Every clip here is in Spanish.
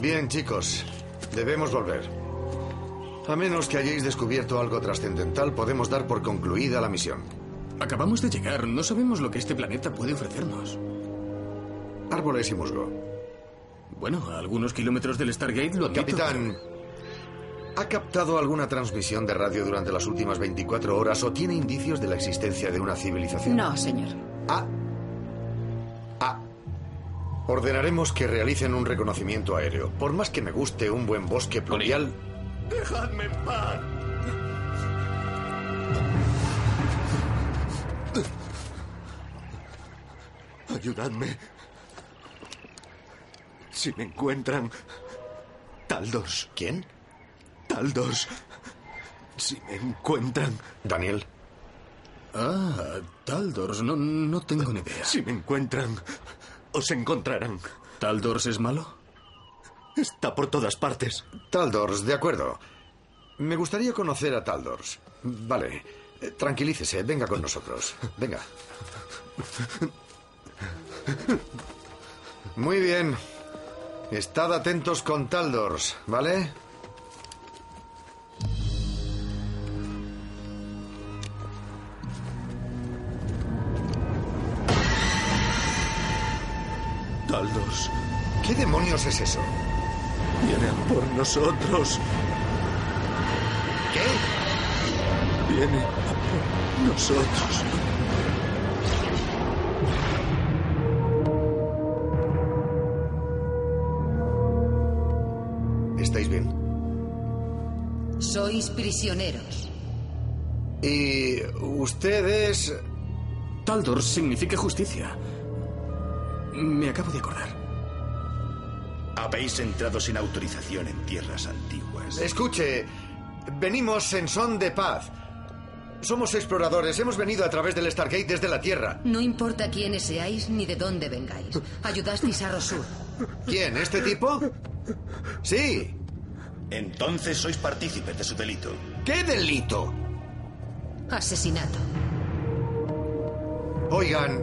Bien, chicos, debemos volver. A menos que hayáis descubierto algo trascendental, podemos dar por concluida la misión. Acabamos de llegar, no sabemos lo que este planeta puede ofrecernos. Árboles y musgo. Bueno, a algunos kilómetros del Stargate lo admito. Capitán, ¿ha captado alguna transmisión de radio durante las últimas 24 horas o tiene indicios de la existencia de una civilización? No, señor. Ah. Ah. Ordenaremos que realicen un reconocimiento aéreo. Por más que me guste un buen bosque pluvial. ¡Dejadme en paz! Ayudadme. Si me encuentran. Taldos. ¿Quién? Taldos. Si me encuentran. Daniel. Ah, Taldors, no, no tengo ni idea. Si me encuentran, os encontrarán. ¿Taldors es malo? Está por todas partes. Taldors, de acuerdo. Me gustaría conocer a Taldors. Vale. Tranquilícese, venga con nosotros. Venga. Muy bien. Estad atentos con Taldors, ¿vale? Taldos. ¿Qué demonios es eso? Vienen por nosotros. ¿Qué? Viene a por nosotros. ¿Estáis bien? Sois prisioneros. Y usted es... Taldors significa justicia. Me acabo de acordar. Habéis entrado sin autorización en tierras antiguas. Escuche, venimos en son de paz. Somos exploradores, hemos venido a través del Stargate desde la Tierra. No importa quiénes seáis ni de dónde vengáis. Ayudasteis a Rosur. ¿Quién? ¿Este tipo? Sí. Entonces sois partícipes de su delito. ¿Qué delito? Asesinato. Oigan,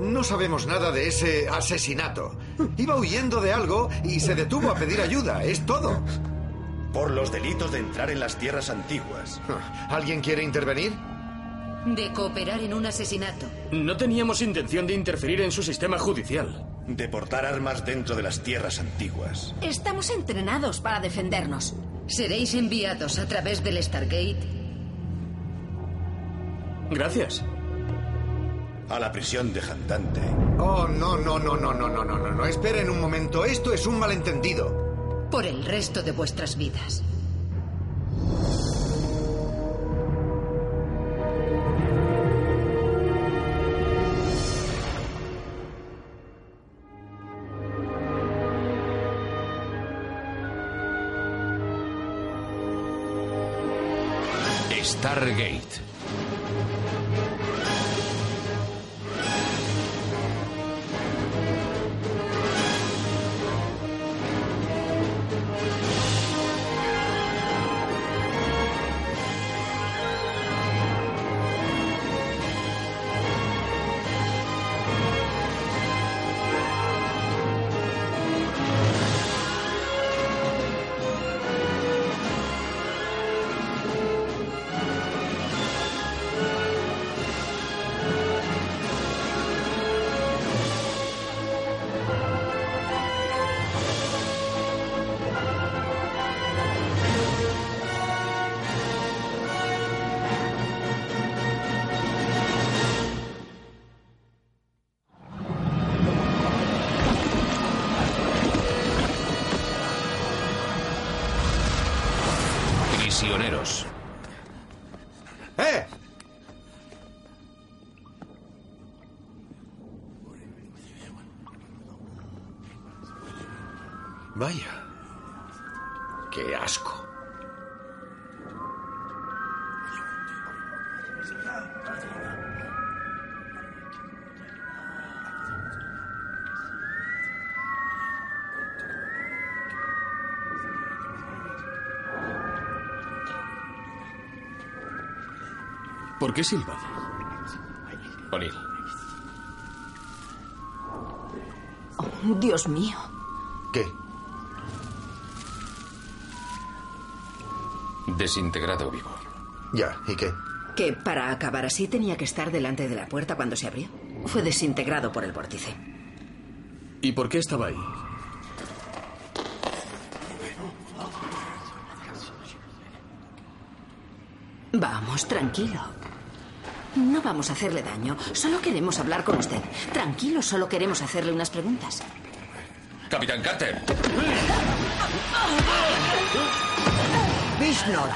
no sabemos nada de ese asesinato. Iba huyendo de algo y se detuvo a pedir ayuda, es todo. Por los delitos de entrar en las tierras antiguas. ¿Alguien quiere intervenir? De cooperar en un asesinato. No teníamos intención de interferir en su sistema judicial. De portar armas dentro de las tierras antiguas. Estamos entrenados para defendernos. Seréis enviados a través del Stargate Gracias. A la prisión de Jandante. Oh, no, no, no, no, no, no, no, no, no. Esperen un momento. Esto es un malentendido. por el resto de vuestras vidas. Stargate. ¿Por qué silban? O'Neill. Oh, Dios mío. ¿Qué? Desintegrado vivo. Ya, ¿y qué? Que para acabar así tenía que estar delante de la puerta cuando se abrió. Fue desintegrado por el vórtice. ¿Y por qué estaba ahí? Vamos, tranquilo. No vamos a hacerle daño. Solo queremos hablar con usted. Tranquilo, solo queremos hacerle unas preguntas. Capitán Carter. Vishnor.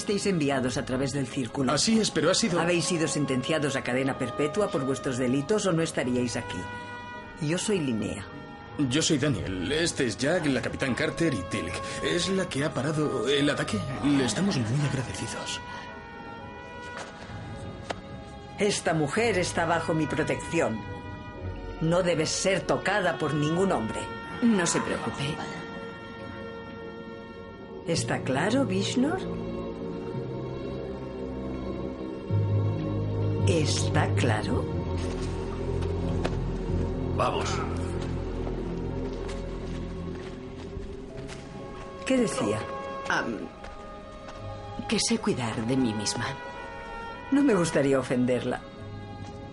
Fuisteis enviados a través del círculo. Así es, pero ha sido... ¿Habéis sido sentenciados a cadena perpetua por vuestros delitos o no estaríais aquí? Yo soy Linnea. Yo soy Daniel. Este es Jack, la capitán Carter y Tilk. Es la que ha parado el ataque. Le estamos muy agradecidos. Esta mujer está bajo mi protección. No debes ser tocada por ningún hombre. No se preocupe. ¿Está claro, Vishnor? ¿Está claro? Vamos. ¿Qué decía? Am, que sé cuidar de mí misma. No me gustaría ofenderla.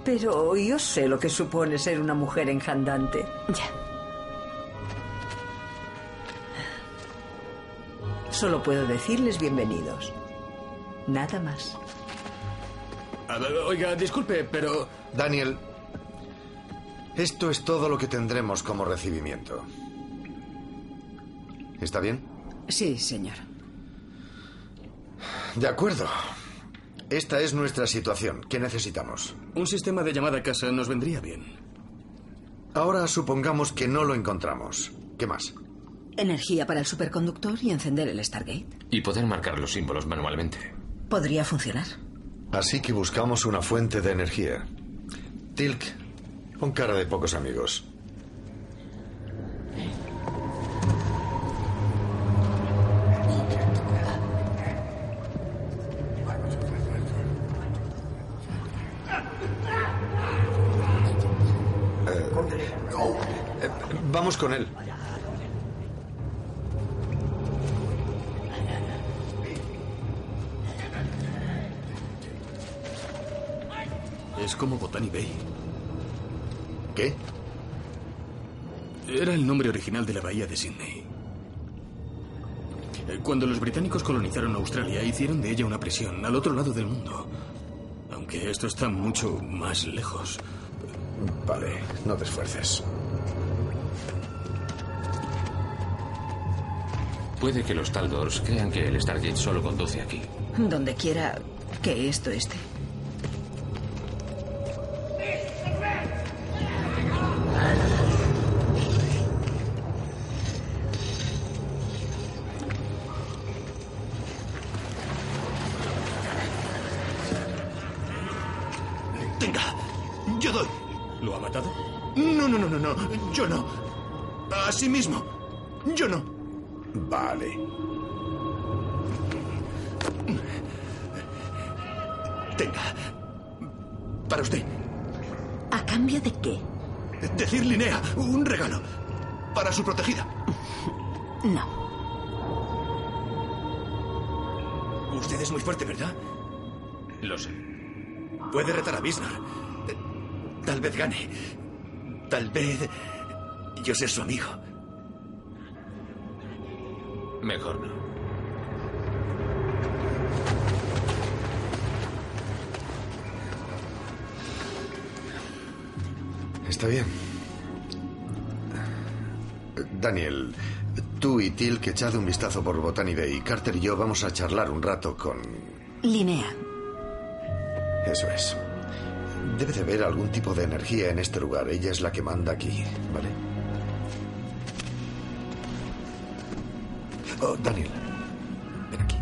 Pero yo sé lo que supone ser una mujer enjandante. Ya. Solo puedo decirles bienvenidos. Nada más. Oiga, disculpe, pero... Daniel, esto es todo lo que tendremos como recibimiento. ¿Está bien? Sí, señor. De acuerdo. Esta es nuestra situación. ¿Qué necesitamos? Un sistema de llamada a casa nos vendría bien. Ahora supongamos que no lo encontramos. ¿Qué más? Energía para el superconductor y encender el Stargate. Y poder marcar los símbolos manualmente. Podría funcionar. Así que buscamos una fuente de energía. Tilk, con cara de pocos amigos. Eh, vamos con él. Como Botany Bay. ¿Qué? Era el nombre original de la bahía de Sydney. Cuando los británicos colonizaron Australia, hicieron de ella una prisión al otro lado del mundo. Aunque esto está mucho más lejos. Vale, no te esfuerces. Puede que los Taldors crean que el Stargate solo conduce aquí. Donde quiera que esto esté. No, no. Yo no. A sí mismo. Yo no. Vale. Tenga. Para usted. ¿A cambio de qué? Decir Linnea, un regalo. Para su protegida. No. Usted es muy fuerte, ¿verdad? Lo sé. Puede retar a Bisnar. Tal vez gane. Tal vez yo sea su amigo. Mejor no. Está bien. Daniel, tú y Tilk echad un vistazo por Botany Bay. Carter y yo vamos a charlar un rato con... Linnea. Eso es. Debe de haber algún tipo de energía en este lugar. Ella es la que manda aquí, ¿vale? Oh, Daniel. Ven aquí.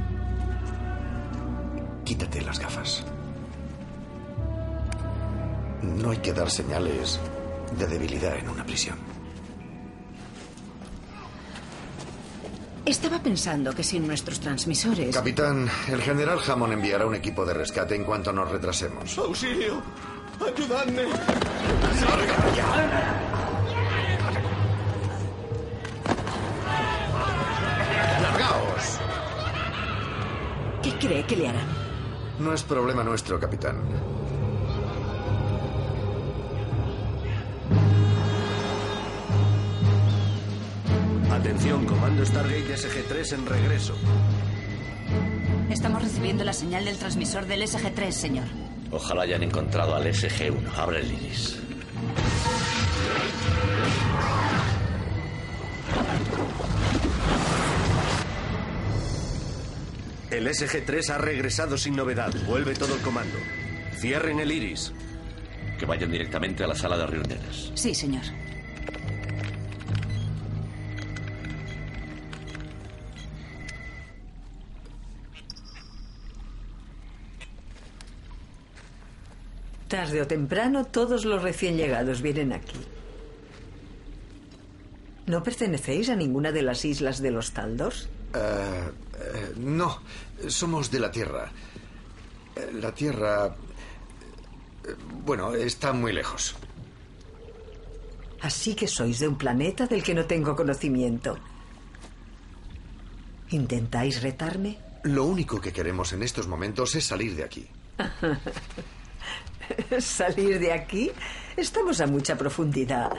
Quítate las gafas. No hay que dar señales de debilidad en una prisión. Estaba pensando que sin nuestros transmisores... Capitán, el general Hammond enviará un equipo de rescate en cuanto nos retrasemos. ¡Auxilio! ¡Ayudadme! ¡Largaos! ¿Qué cree que le harán? No es problema nuestro, capitán. Atención, Comando Stargate SG-3 en regreso. Estamos recibiendo la señal del transmisor del SG-3, señor. Ojalá hayan encontrado al SG-1. Abre el iris. El SG-3 ha regresado sin novedad. Vuelve todo el comando. Cierren el iris. Que vayan directamente a la sala de reuniones. Sí, señor. Tarde o temprano, todos los recién llegados vienen aquí. ¿No pertenecéis a ninguna de las islas de los Taldors? Eh, eh, no, somos de la Tierra. Eh, La Tierra... Bueno, está muy lejos. Así que sois de un planeta del que no tengo conocimiento. ¿Intentáis retarme? Lo único que queremos en estos momentos es salir de aquí. ¿Salir de aquí? Estamos a mucha profundidad.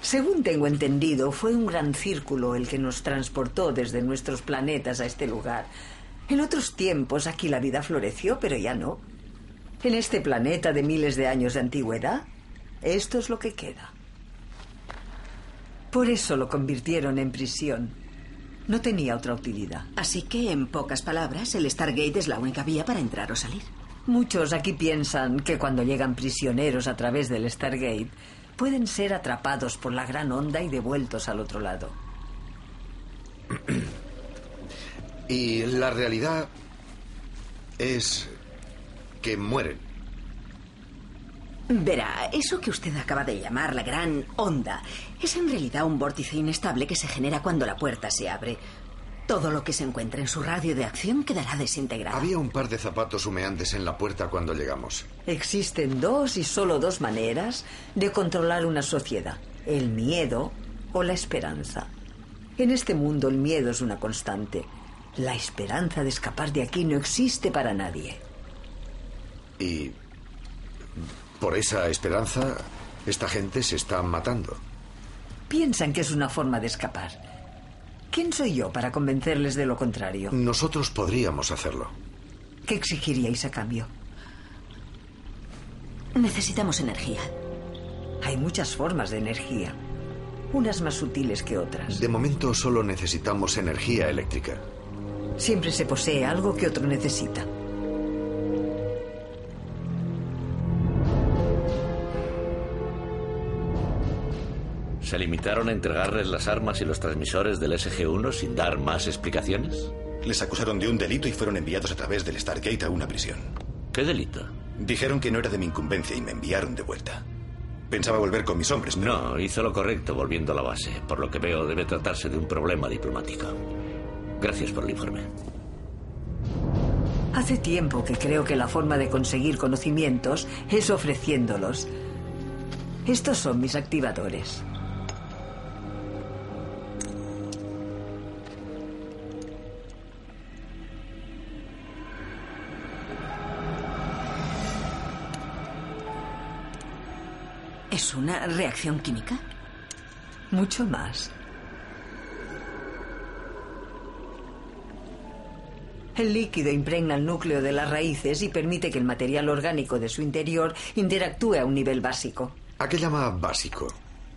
Según tengo entendido, fue un gran círculo el que nos transportó desde nuestros planetas a este lugar. En otros tiempos aquí la vida floreció, pero ya no. En este planeta de miles de años de antigüedad, esto es lo que queda. Por eso lo convirtieron en prisión. No tenía otra utilidad. Así que, en pocas palabras, el Stargate es la única vía para entrar o salir. Muchos aquí piensan que cuando llegan prisioneros a través del Stargate, pueden ser atrapados por la gran onda y devueltos al otro lado. Y la realidad es que mueren. Verá, eso que usted acaba de llamar la gran onda es en realidad un vórtice inestable que se genera cuando la puerta se abre. Todo lo que se encuentre en su radio de acción quedará desintegrado. Había un par de zapatos humeantes en la puerta cuando llegamos. Existen dos y solo dos maneras de controlar una sociedad. El miedo o la esperanza. En este mundo el miedo es una constante. La esperanza de escapar de aquí no existe para nadie. Y por esa esperanza, esta gente se está matando. Piensan que es una forma de escapar. ¿Quién soy yo para convencerles de lo contrario? Nosotros podríamos hacerlo. ¿Qué exigiríais a cambio? Necesitamos energía. Hay muchas formas de energía, unas más sutiles que otras. De momento solo necesitamos energía eléctrica. Siempre se posee algo que otro necesita. ¿Se limitaron a entregarles las armas y los transmisores del SG-1 sin dar más explicaciones? Les acusaron de un delito y fueron enviados a través del Stargate a una prisión. ¿Qué delito? Dijeron que no era de mi incumbencia y me enviaron de vuelta. Pensaba volver con mis hombres, pero... No, hizo lo correcto volviendo a la base. Por lo que veo, debe tratarse de un problema diplomático. Gracias por el informe. Hace tiempo que creo que la forma de conseguir conocimientos es ofreciéndolos. Estos son mis activadores. ¿Es una reacción química? Mucho más. El líquido impregna el núcleo de las raíces y permite que el material orgánico de su interior interactúe a un nivel básico. ¿A qué llama básico?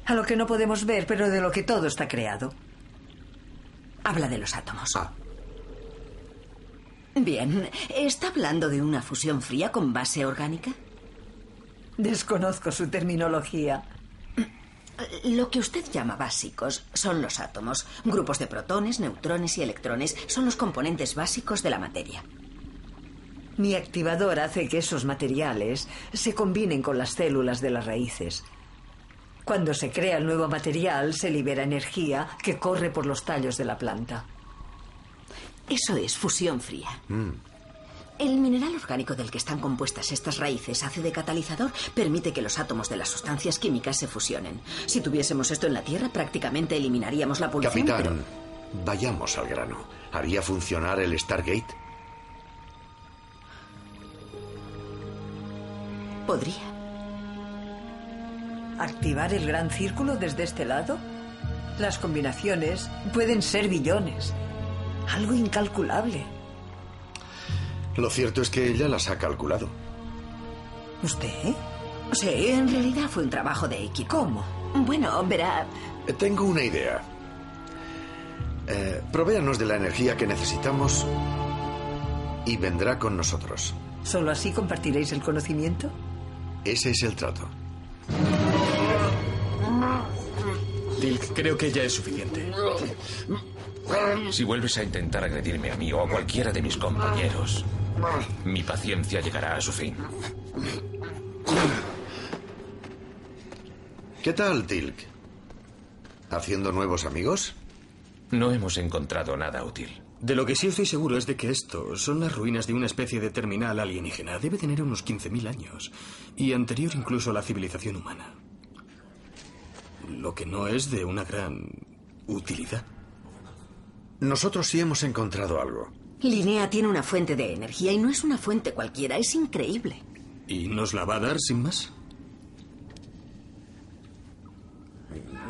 A lo que no podemos ver, pero de lo que todo está creado. Habla de los átomos. Ah. Bien, ¿está hablando de una fusión fría con base orgánica? Desconozco su terminología. Lo que usted llama básicos son los átomos. Grupos de protones, neutrones y electrones son los componentes básicos de la materia. Mi activador hace que esos materiales se combinen con las células de las raíces. Cuando se crea el nuevo material, se libera energía que corre por los tallos de la planta. Eso es fusión fría. El mineral orgánico del que están compuestas estas raíces hace de catalizador, permite que los átomos de las sustancias químicas se fusionen. Si tuviésemos esto en la Tierra, prácticamente eliminaríamos la polución. Capitán, vayamos al grano. ¿Haría funcionar el Stargate? Podría. ¿Activar el gran círculo desde este lado? Las combinaciones pueden ser billones. Algo incalculable. Lo cierto es que ella las ha calculado. ¿Usted? Sí, en realidad fue un trabajo de equipo. ¿Cómo? Bueno, verá. Eh, Tengo una idea. Eh, provéanos de la energía que necesitamos y vendrá con nosotros. ¿Solo así compartiréis el conocimiento? Ese es el trato. Tilk, creo que ya es suficiente. Si vuelves a intentar agredirme a mí o a cualquiera de mis compañeros, mi paciencia llegará a su fin. ¿Qué tal, Tilk? ¿Haciendo nuevos amigos? No hemos encontrado nada útil. De lo que sí estoy seguro es de que esto son las ruinas de una especie de terminal alienígena. Debe tener unos 15.000 años. Y anterior incluso a la civilización humana. Lo que no es de una gran utilidad. Nosotros sí hemos encontrado algo. Linnea tiene una fuente de energía y no es una fuente cualquiera, es increíble. ¿Y nos la va a dar sin más?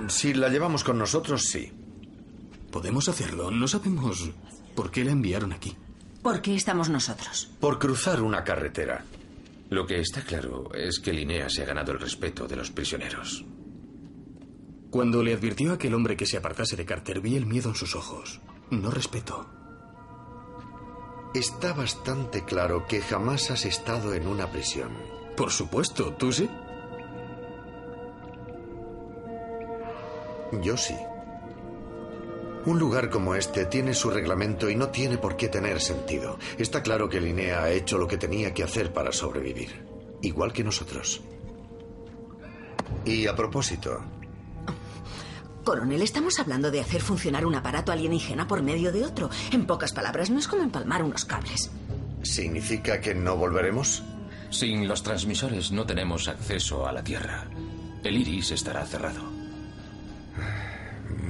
Si la llevamos con nosotros, sí. Podemos hacerlo. No sabemos por qué la enviaron aquí. ¿Por qué estamos nosotros? Por cruzar una carretera. Lo que está claro es que Linnea se ha ganado el respeto de los prisioneros. Cuando le advirtió a aquel hombre que se apartase de Carter, vi el miedo en sus ojos. No respeto. Está bastante claro que jamás has estado en una prisión. Por supuesto, ¿tú sí? Yo sí. Un lugar como este tiene su reglamento y no tiene por qué tener sentido. Está claro que Linnea ha hecho lo que tenía que hacer para sobrevivir. Igual que nosotros. Y a propósito, Coronel, estamos hablando de hacer funcionar un aparato alienígena por medio de otro. En pocas palabras, no es como empalmar unos cables. ¿significa que no volveremos? Sin los transmisores no tenemos acceso a la Tierra. El iris estará cerrado.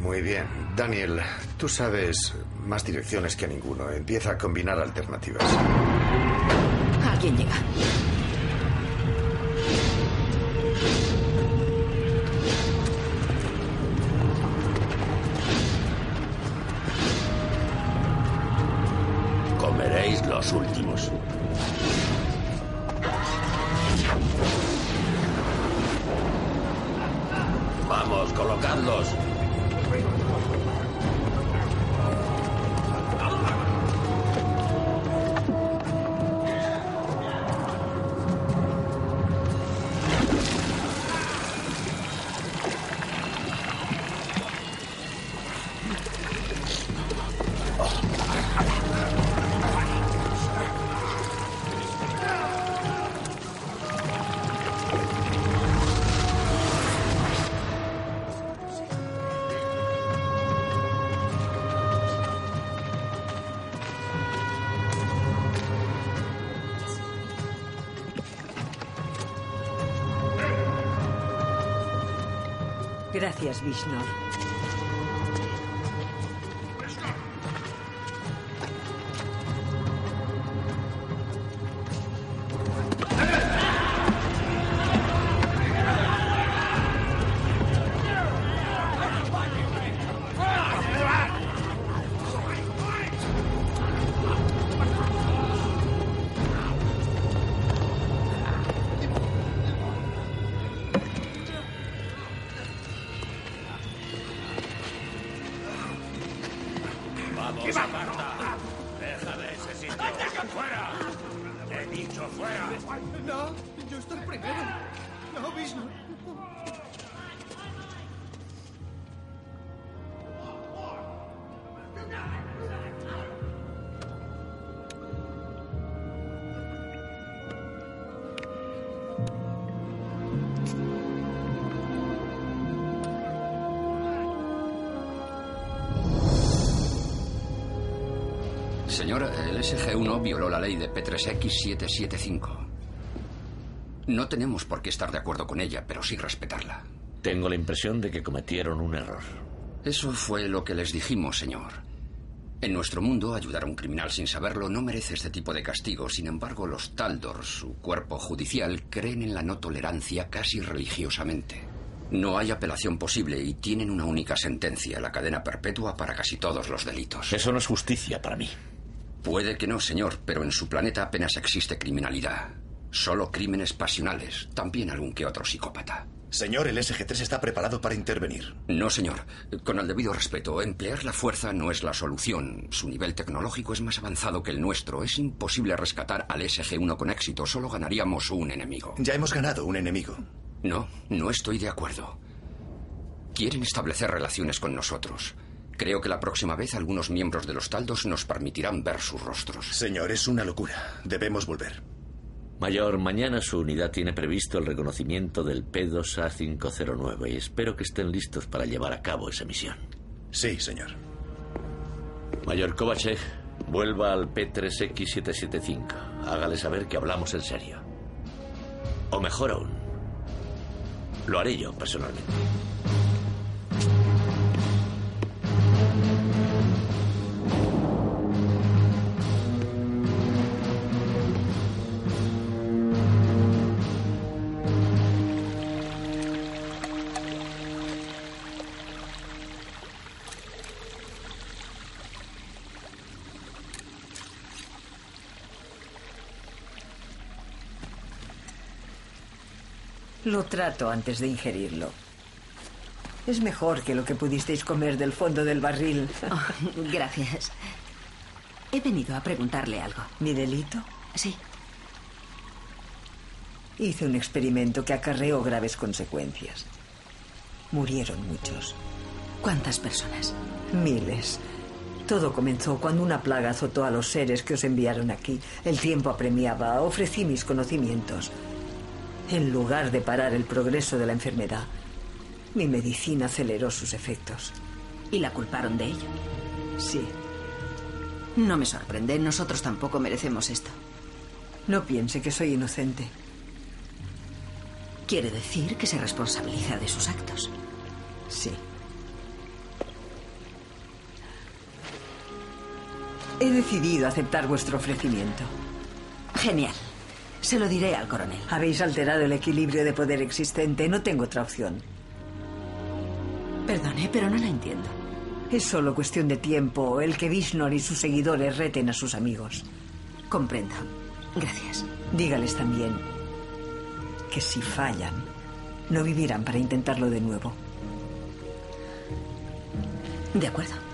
Muy bien. Daniel, tú sabes más direcciones que ninguno. Empieza a combinar alternativas. Alguien llega. Vamos, Gracias, Vishnu. No, yo estoy primero. No, Vishnu. Señor, el SG-1 violó la ley de P3X775. No tenemos por qué estar de acuerdo con ella, pero sí respetarla. Tengo la impresión de que cometieron un error. Eso fue lo que les dijimos, señor. En nuestro mundo, ayudar a un criminal sin saberlo no merece este tipo de castigo. Sin embargo, los Taldor, su cuerpo judicial, creen en la no tolerancia casi religiosamente. No hay apelación posible y tienen una única sentencia, la cadena perpetua para casi todos los delitos. Eso no es justicia para mí. Puede que no, señor, pero en su planeta apenas existe criminalidad. Solo crímenes pasionales, también algún que otro psicópata. Señor, el SG-3 está preparado para intervenir. No, señor. Con el debido respeto, emplear la fuerza no es la solución. Su nivel tecnológico es más avanzado que el nuestro. Es imposible rescatar al SG-1 con éxito. Solo ganaríamos un enemigo. Ya hemos ganado un enemigo. No, no estoy de acuerdo. Quieren establecer relaciones con nosotros. Creo que la próxima vez algunos miembros de los taldos nos permitirán ver sus rostros. Señor, es una locura. Debemos volver. Mayor, mañana su unidad tiene previsto el reconocimiento del P2A509 y espero que estén listos para llevar a cabo esa misión. Sí, señor. Mayor Kovachev, vuelva al P3X775. Hágale saber que hablamos en serio. O mejor aún, lo haré yo personalmente. Trato antes de ingerirlo. Es mejor que lo que pudisteis comer del fondo del barril. Oh, gracias. He venido a preguntarle algo. ¿Mi delito? Sí. Hice un experimento que acarreó graves consecuencias. Murieron muchos. ¿Cuántas personas? Miles. Todo comenzó cuando una plaga azotó a los seres que os enviaron aquí. El tiempo apremiaba. Ofrecí mis conocimientos. En lugar de parar el progreso de la enfermedad, mi medicina aceleró sus efectos. ¿Y la culparon de ello? Sí. No me sorprende. Nosotros tampoco merecemos esto. No piense que soy inocente. Quiere decir que se responsabiliza de sus actos. Sí. He decidido aceptar vuestro ofrecimiento. Genial. Se lo diré al coronel. Habéis alterado el equilibrio de poder existente. No tengo otra opción. Perdone, pero no la entiendo. Es solo cuestión de tiempo el que Vishnor y sus seguidores reten a sus amigos. Comprendo. Gracias. Dígales también que si fallan, no vivirán para intentarlo de nuevo. De acuerdo.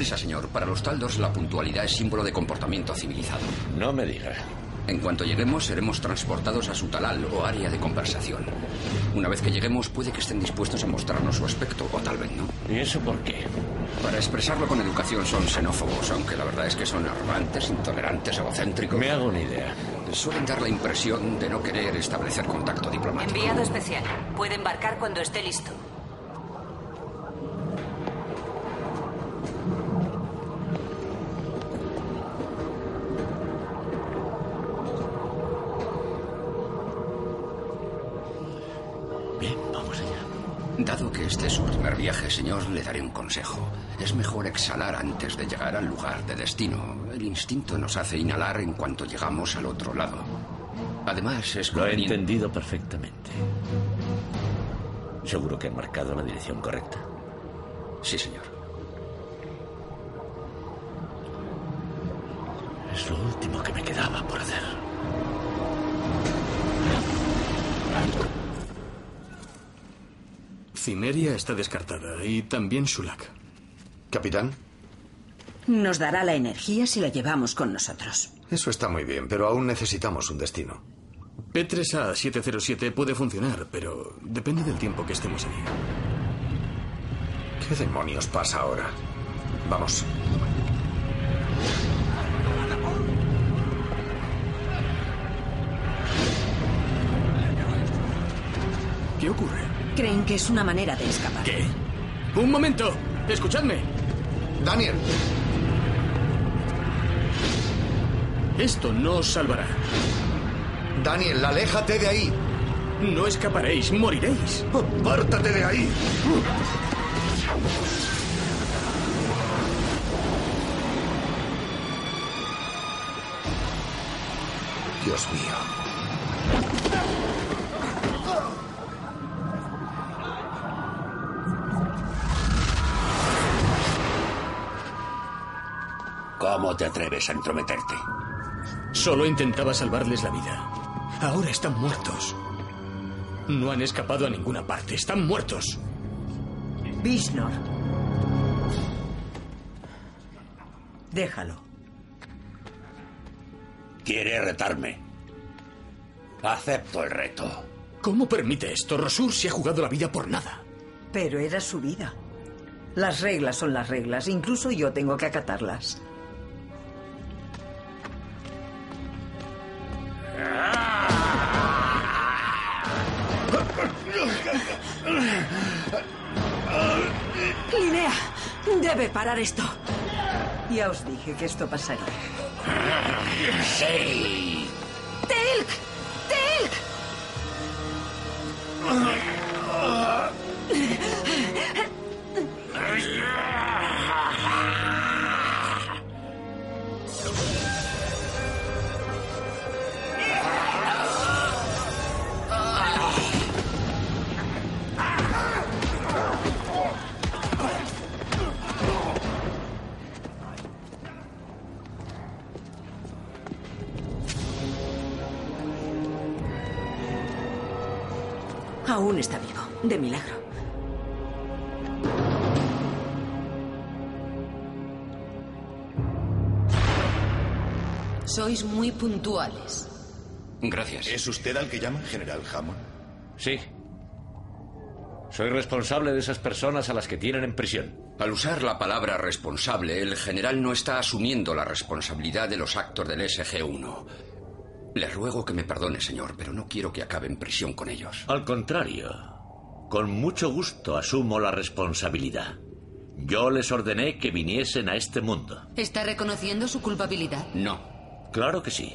Prisa, señor. Para los taldos, la puntualidad es símbolo de comportamiento civilizado. No me diga. En cuanto lleguemos, seremos transportados a su talal o área de conversación. Una vez que lleguemos, puede que estén dispuestos a mostrarnos su aspecto, o tal vez no. ¿Y eso por qué? Para expresarlo con educación son xenófobos, aunque la verdad es que son arrogantes, intolerantes, egocéntricos. Me hago una idea. Suelen dar la impresión de no querer establecer contacto diplomático. Enviado especial. Puede embarcar cuando esté listo. Señor, le daré un consejo. Es mejor exhalar antes de llegar al lugar de destino. El instinto nos hace inhalar en cuanto llegamos al otro lado. Además, es Lo he entendido perfectamente. ¿Seguro que han marcado la dirección correcta? Sí, señor. Es lo último que me quedaba por hacer. Cimeria está descartada y también Sulak. Capitán. Nos dará la energía si la llevamos con nosotros. Eso está muy bien, pero aún necesitamos un destino. P3A707 puede funcionar, pero depende del tiempo que estemos allí. ¿Qué demonios pasa ahora? Vamos. ¿Qué ocurre? Creen que es una manera de escapar. ¿Qué? ¡Un momento! ¡Escuchadme! Daniel. Esto no os salvará. Daniel, aléjate de ahí. No escaparéis, moriréis. ¡Apártate de ahí! Dios mío. Te atreves a entrometerte? Solo intentaba salvarles la vida. Ahora están muertos. No han escapado a ninguna parte. Están muertos. Vishnor. Déjalo. Quiere retarme. Acepto el reto. ¿Cómo permite esto? Rosur se ha jugado la vida por nada. Pero era su vida. Las reglas son las reglas. Incluso yo tengo que acatarlas. Debe parar esto. Ya os dije que esto pasaría. Sí. ¡Tilk! ¡Tilk! De milagro. Sois muy puntuales. Gracias. ¿Es usted al que llama General Hammond? Sí. Soy responsable de esas personas a las que tienen en prisión. Al usar la palabra responsable, el general no está asumiendo la responsabilidad de los actos del SG-1. Le ruego que me perdone, señor, pero no quiero que acabe en prisión con ellos. Al contrario, con mucho gusto asumo la responsabilidad. Yo les ordené que viniesen a este mundo. ¿Está reconociendo su culpabilidad? No. Claro que sí.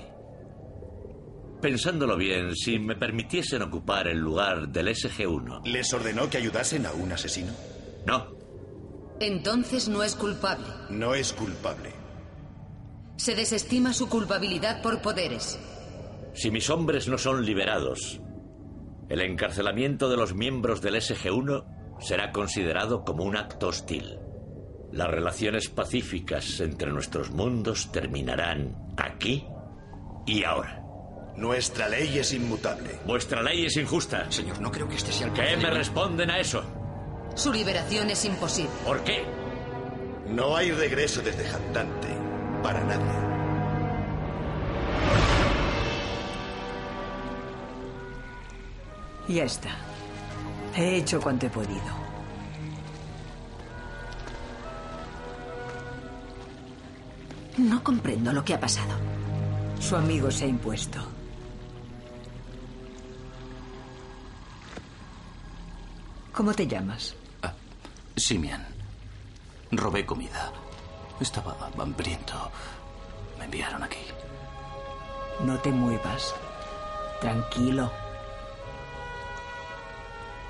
Pensándolo bien, si me permitiesen ocupar el lugar del SG-1. ¿Les ordenó que ayudasen a un asesino? No. Entonces no es culpable. No es culpable. Se desestima su culpabilidad por poderes. Si mis hombres no son liberados, el encarcelamiento de los miembros del SG-1 será considerado como un acto hostil. Las relaciones pacíficas entre nuestros mundos terminarán aquí y ahora. Nuestra ley es inmutable. Vuestra ley es injusta. Señor, no creo que este sea el ¿Qué me responden a eso? Su liberación es imposible. ¿Por qué? No hay regreso desde Jandante para nadie. Ya está. He hecho cuanto he podido. No comprendo lo que ha pasado. Su amigo se ha impuesto. ¿Cómo te llamas? Simian. Robé comida. Estaba hambriento. Me enviaron aquí. No te muevas. Tranquilo.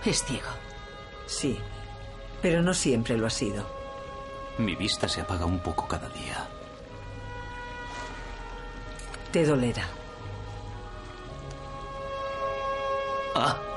Es ciego. Sí, pero no siempre lo ha sido. Mi vista se apaga un poco cada día. Te dolerá. Ah.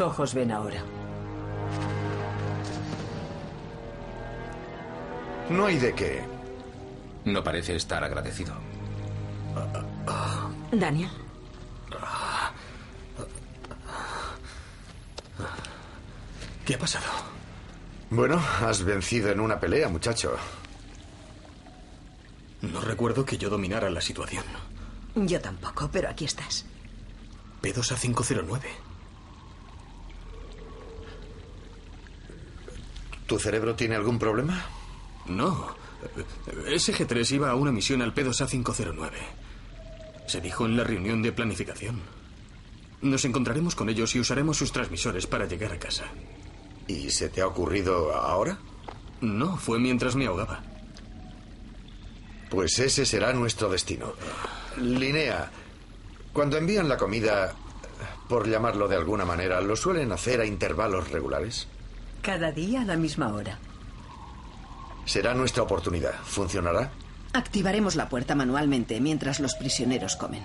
Tus ojos ven ahora. No hay de qué. No parece estar agradecido. Daniel. ¿Qué ha pasado? Bueno, has vencido en una pelea, muchacho. No recuerdo que yo dominara la situación. Yo tampoco, pero aquí estás. P2 a 509. ¿Tu cerebro tiene algún problema? No. SG3 iba a una misión al P2 a 509. Se dijo en la reunión de planificación. Nos encontraremos con ellos y usaremos sus transmisores para llegar a casa. ¿Y se te ha ocurrido ahora? No, fue mientras me ahogaba. Pues ese será nuestro destino. Linea, cuando envían la comida, por llamarlo de alguna manera, ¿lo suelen hacer a intervalos regulares? Cada día a la misma hora. Será nuestra oportunidad. ¿Funcionará? Activaremos la puerta manualmente mientras los prisioneros comen.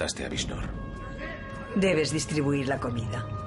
A. Debes distribuir la comida.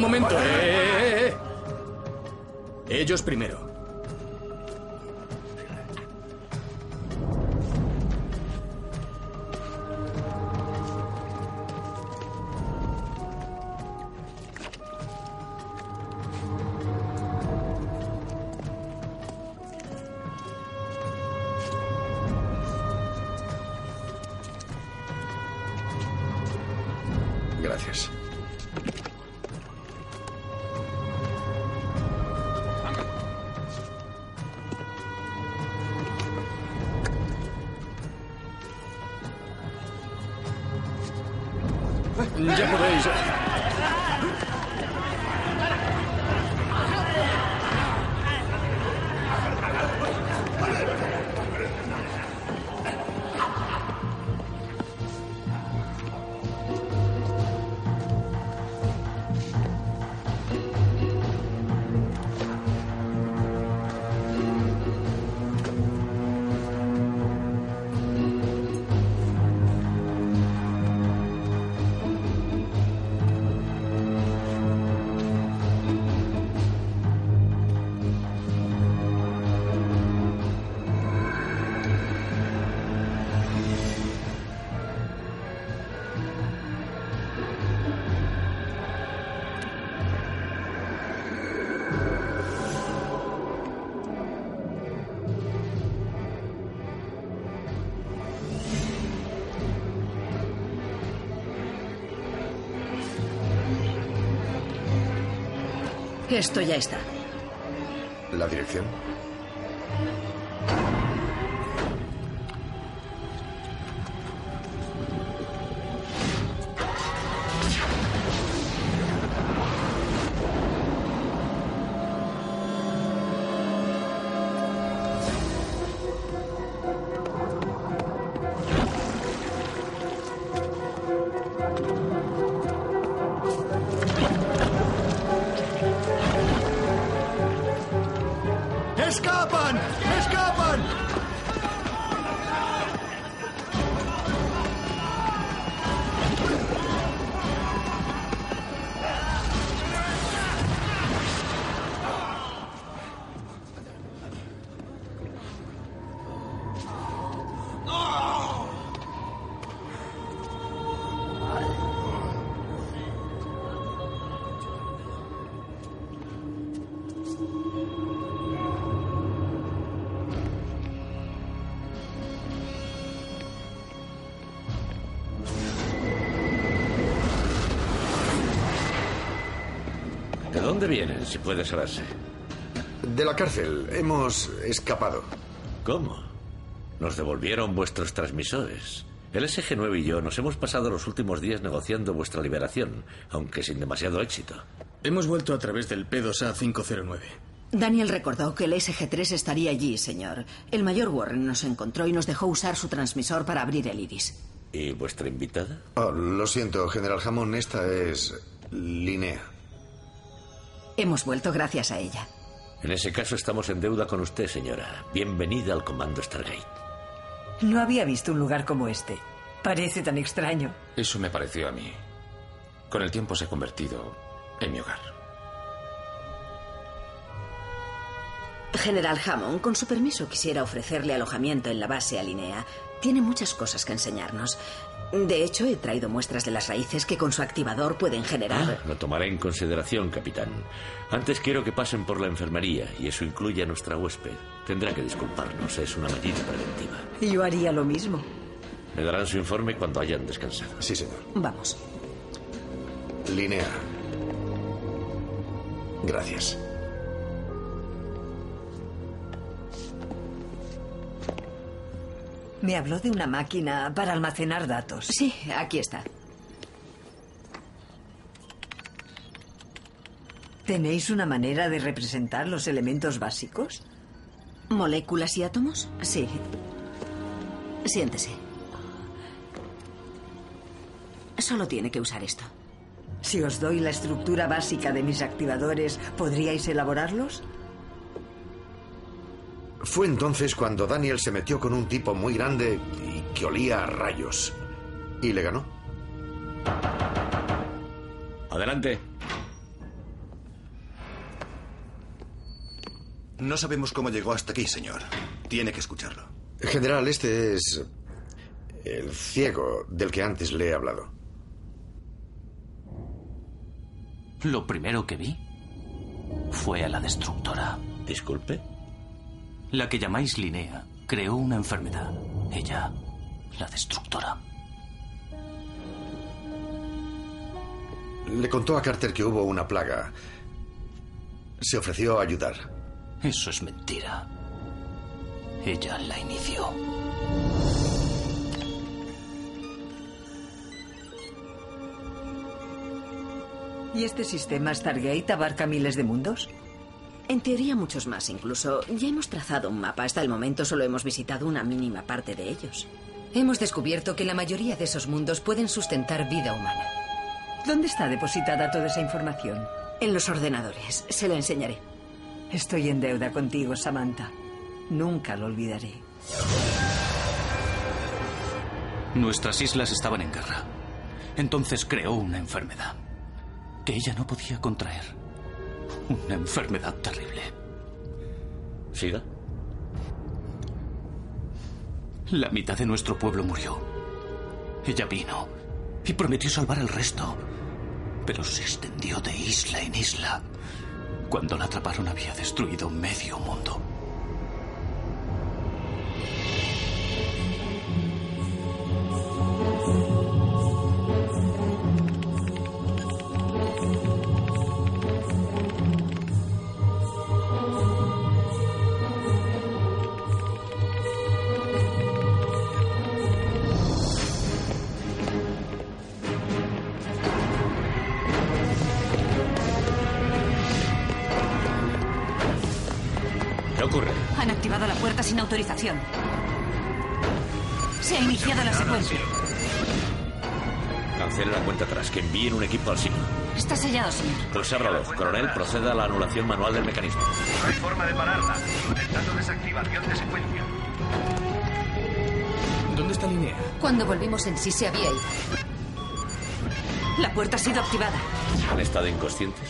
Un momento. Eh, eh, eh. Ellos primero. Esto ya está. ¿La dirección? Dónde vienen, si puede saberse? De la cárcel. Hemos escapado. ¿Cómo? Nos devolvieron vuestros transmisores. El SG-9 y yo nos hemos pasado los últimos días negociando vuestra liberación, aunque sin demasiado éxito. Hemos vuelto a través del P2A 509. Daniel recordó que el SG-3 estaría allí, señor. El mayor Warren nos encontró y nos dejó usar su transmisor para abrir el iris. ¿Y vuestra invitada? Oh, lo siento, General Hammond, esta es Linnea. Hemos vuelto gracias a ella. En ese caso estamos en deuda con usted, señora. Bienvenida al Comando Stargate. No había visto un lugar como este. Parece tan extraño. Eso me pareció a mí. Con el tiempo se ha convertido en mi hogar. General Hammond, con su permiso quisiera ofrecerle alojamiento en la base Alinea. Tiene muchas cosas que enseñarnos. De hecho, he traído muestras de las raíces que con su activador pueden generar. Ah, lo tomaré en consideración, capitán. Antes quiero que pasen por la enfermería y eso incluye a nuestra huésped. Tendrá que disculparnos, es una medida preventiva. Yo haría lo mismo. Me darán su informe cuando hayan descansado. Sí, señor. Vamos. Linnea. Gracias. Me habló de una máquina para almacenar datos. Sí, aquí está. ¿Tenéis una manera de representar los elementos básicos? ¿Moléculas y átomos? Sí. Siéntese. Solo tiene que usar esto. Si os doy la estructura básica de mis activadores, ¿podríais elaborarlos? Fue entonces cuando Daniel se metió con un tipo muy grande y que olía a rayos. Y le ganó. Adelante. No sabemos cómo llegó hasta aquí, señor. Tiene que escucharlo. General, este es el ciego del que antes le he hablado. Lo primero que vi fue a la destructora. Disculpe. La que llamáis Linnea creó una enfermedad. Ella, la destructora. Le contó a Carter que hubo una plaga. Se ofreció a ayudar. Eso es mentira. Ella la inició. ¿Y este sistema Stargate abarca miles de mundos? En teoría muchos más incluso. Ya hemos trazado un mapa. Hasta el momento solo hemos visitado una mínima parte de ellos. Hemos descubierto que la mayoría de esos mundos pueden sustentar vida humana. ¿Dónde está depositada toda esa información? En los ordenadores. Se la enseñaré. Estoy en deuda contigo, Samantha. Nunca lo olvidaré. Nuestras islas estaban en guerra. Entonces creó una enfermedad que ella no podía contraer. Una enfermedad terrible. ¿Siga? La mitad de nuestro pueblo murió. Ella vino y prometió salvar al resto, pero se extendió de isla en isla. Cuando la atraparon había destruido medio mundo. Puerta sin autorización. Se ha iniciado la secuencia. Cancele la cuenta atrás, que envíen un equipo al sitio. Está sellado, señor. Obsérvalo. Coronel, proceda a la anulación manual del mecanismo. No hay forma de pararla. Intentando desactivación de secuencia. ¿Dónde está Linnea? Cuando volvimos en sí se había ido. La puerta ha sido activada. ¿Han estado inconscientes?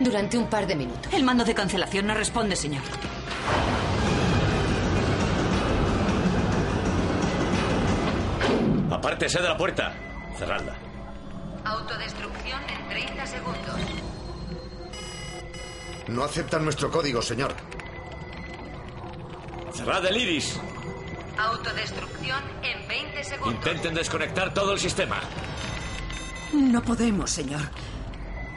Durante un par de minutos. El mando de cancelación no responde, señor. Apártese de la puerta. Cerradla. Autodestrucción en 30 segundos. No aceptan nuestro código, señor. Cerrad el iris. Autodestrucción en 20 segundos. Intenten desconectar todo el sistema. No podemos, señor.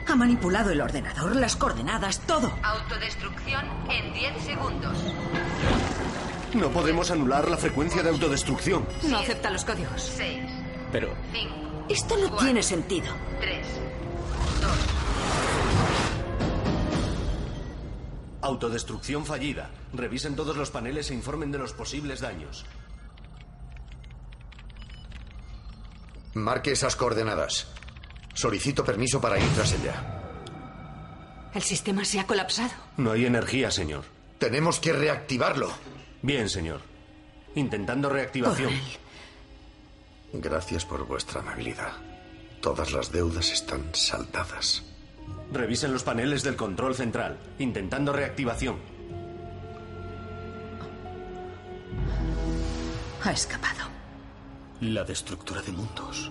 Ha manipulado el ordenador, las coordenadas, todo. Autodestrucción en 10 segundos. No podemos anular la frecuencia de autodestrucción. No acepta los códigos. 6, Pero 5, Esto no tiene sentido. 3, autodestrucción fallida. Revisen todos los paneles e informen de los posibles daños. Marque esas coordenadas. Solicito permiso para ir tras ella. El sistema se ha colapsado. No hay energía, señor. Tenemos que reactivarlo. Bien, señor. Intentando reactivación. Gracias por vuestra amabilidad. Todas las deudas están saldadas. Revisen los paneles del control central. Intentando reactivación. Ha escapado. La destructura de mundos.